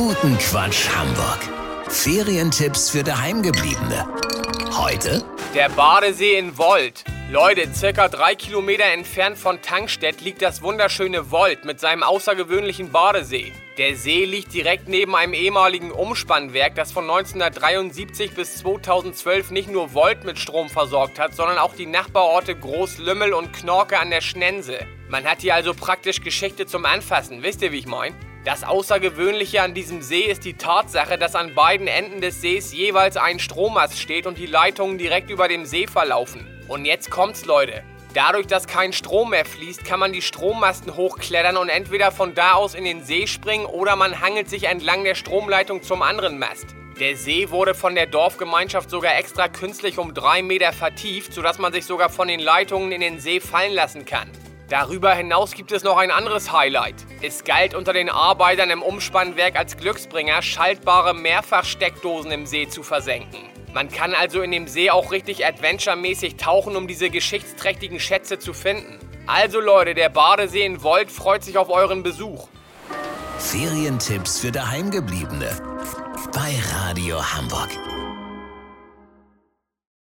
Guten Quatsch Hamburg. Ferientipps für Daheimgebliebene. Heute Der Badesee in Volt. Leute, circa drei Kilometer entfernt von Tankstedt liegt das wunderschöne Volt mit seinem außergewöhnlichen Badesee. Der See liegt direkt neben einem ehemaligen Umspannwerk, das von 1973 bis 2012 nicht nur Volt mit Strom versorgt hat, sondern auch die Nachbarorte Großlümmel und Knorke an der Schnense. Man hat hier also praktisch Geschichte zum Anfassen, wisst ihr, wie ich mein? Das Außergewöhnliche an diesem See ist die Tatsache, dass an beiden Enden des Sees jeweils ein Strommast steht und die Leitungen direkt über dem See verlaufen. Und jetzt kommt's, Leute. Dadurch, dass kein Strom mehr fließt, kann man die Strommasten hochklettern und entweder von da aus in den See springen oder man hangelt sich entlang der Stromleitung zum anderen Mast. Der See wurde von der Dorfgemeinschaft sogar extra künstlich um drei Meter vertieft, sodass man sich sogar von den Leitungen in den See fallen lassen kann. Darüber hinaus gibt es noch ein anderes Highlight. Es galt unter den Arbeitern im Umspannwerk als Glücksbringer, schaltbare Mehrfachsteckdosen im See zu versenken. Man kann also in dem See auch richtig adventuremäßig tauchen, um diese geschichtsträchtigen Schätze zu finden. Also Leute, der Badesee in Volt freut sich auf euren Besuch. Ferientipps für Daheimgebliebene. Bei Radio Hamburg.